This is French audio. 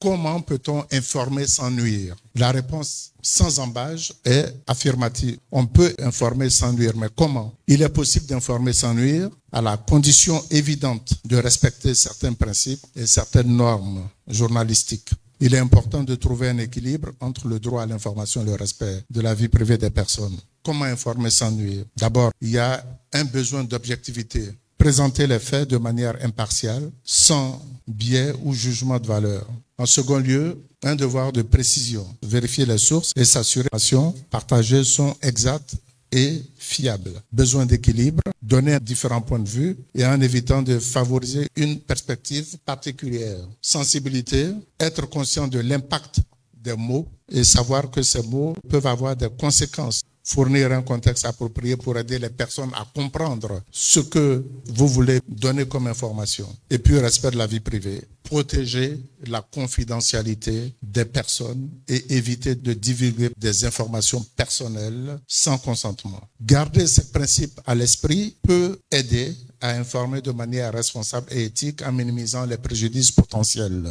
Comment peut-on informer sans nuire? La réponse sans embâge est affirmative. On peut informer sans nuire, mais comment? Il est possible d'informer sans nuire à la condition évidente de respecter certains principes et certaines normes journalistiques. Il est important de trouver un équilibre entre le droit à l'information et le respect de la vie privée des personnes. Comment informer sans nuire? D'abord, il y a un besoin d'objectivité. Présenter les faits de manière impartiale, sans biais ou jugement de valeur. En second lieu, un devoir de précision. Vérifier les sources et s'assurer que les informations partagées sont exactes et fiables. Besoin d'équilibre, donner différents points de vue et en évitant de favoriser une perspective particulière. Sensibilité, être conscient de l'impact des mots et savoir que ces mots peuvent avoir des conséquences fournir un contexte approprié pour aider les personnes à comprendre ce que vous voulez donner comme information. Et puis, respect de la vie privée. Protéger la confidentialité des personnes et éviter de divulguer des informations personnelles sans consentement. Garder ces principes à l'esprit peut aider à informer de manière responsable et éthique en minimisant les préjudices potentiels.